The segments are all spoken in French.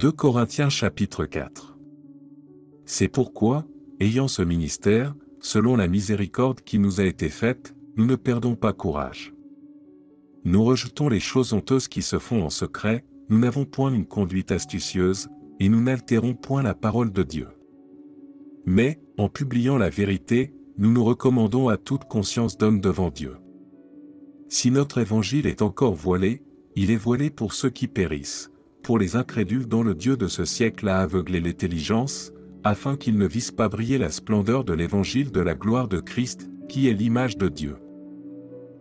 2 Corinthiens chapitre 4 C'est pourquoi, ayant ce ministère, selon la miséricorde qui nous a été faite, nous ne perdons pas courage. Nous rejetons les choses honteuses qui se font en secret, nous n'avons point une conduite astucieuse, et nous n'altérons point la parole de Dieu. Mais, en publiant la vérité, nous nous recommandons à toute conscience d'homme devant Dieu. Si notre évangile est encore voilé, il est voilé pour ceux qui périssent, pour les incrédules dont le Dieu de ce siècle a aveuglé l'intelligence, afin qu'ils ne vissent pas briller la splendeur de l'évangile de la gloire de Christ, qui est l'image de Dieu.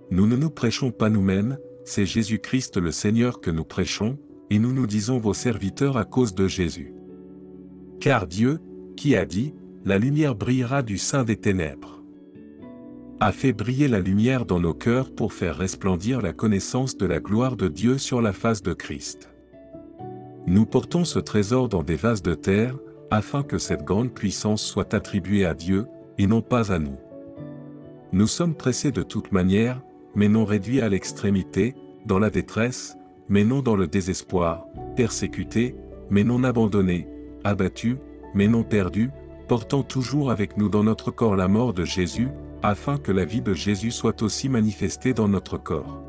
Nous ne nous prêchons pas nous-mêmes, c'est Jésus-Christ le Seigneur que nous prêchons, et nous nous disons vos serviteurs à cause de Jésus. Car Dieu, qui a dit, la lumière brillera du sein des ténèbres, a fait briller la lumière dans nos cœurs pour faire resplendir la connaissance de la gloire de Dieu sur la face de Christ. Nous portons ce trésor dans des vases de terre, afin que cette grande puissance soit attribuée à Dieu, et non pas à nous. Nous sommes pressés de toute manière, mais non réduits à l'extrémité, dans la détresse, mais non dans le désespoir, persécutés, mais non abandonnés, abattus, mais non perdus, portant toujours avec nous dans notre corps la mort de Jésus, afin que la vie de Jésus soit aussi manifestée dans notre corps.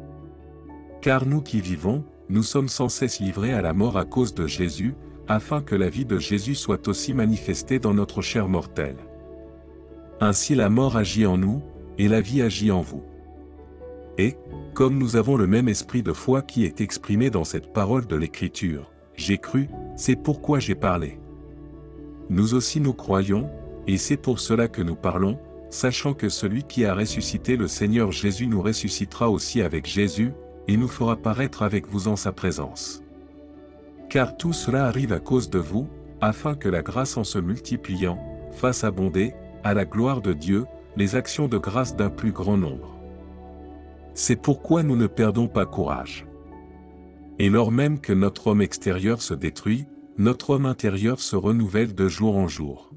Car nous qui vivons, nous sommes sans cesse livrés à la mort à cause de Jésus, afin que la vie de Jésus soit aussi manifestée dans notre chair mortelle. Ainsi la mort agit en nous, et la vie agit en vous. Et, comme nous avons le même esprit de foi qui est exprimé dans cette parole de l'Écriture, j'ai cru, c'est pourquoi j'ai parlé. Nous aussi nous croyons, et c'est pour cela que nous parlons, sachant que celui qui a ressuscité le Seigneur Jésus nous ressuscitera aussi avec Jésus, et nous fera paraître avec vous en sa présence. Car tout cela arrive à cause de vous, afin que la grâce en se multipliant, fasse abonder, à la gloire de Dieu, les actions de grâce d'un plus grand nombre. C'est pourquoi nous ne perdons pas courage. Et lors même que notre homme extérieur se détruit, notre homme intérieur se renouvelle de jour en jour.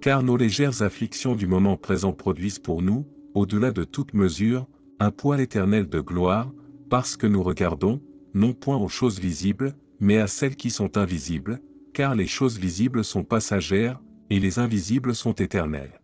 Car nos légères afflictions du moment présent produisent pour nous, au-delà de toute mesure, un poids éternel de gloire, parce que nous regardons, non point aux choses visibles, mais à celles qui sont invisibles, car les choses visibles sont passagères, et les invisibles sont éternelles.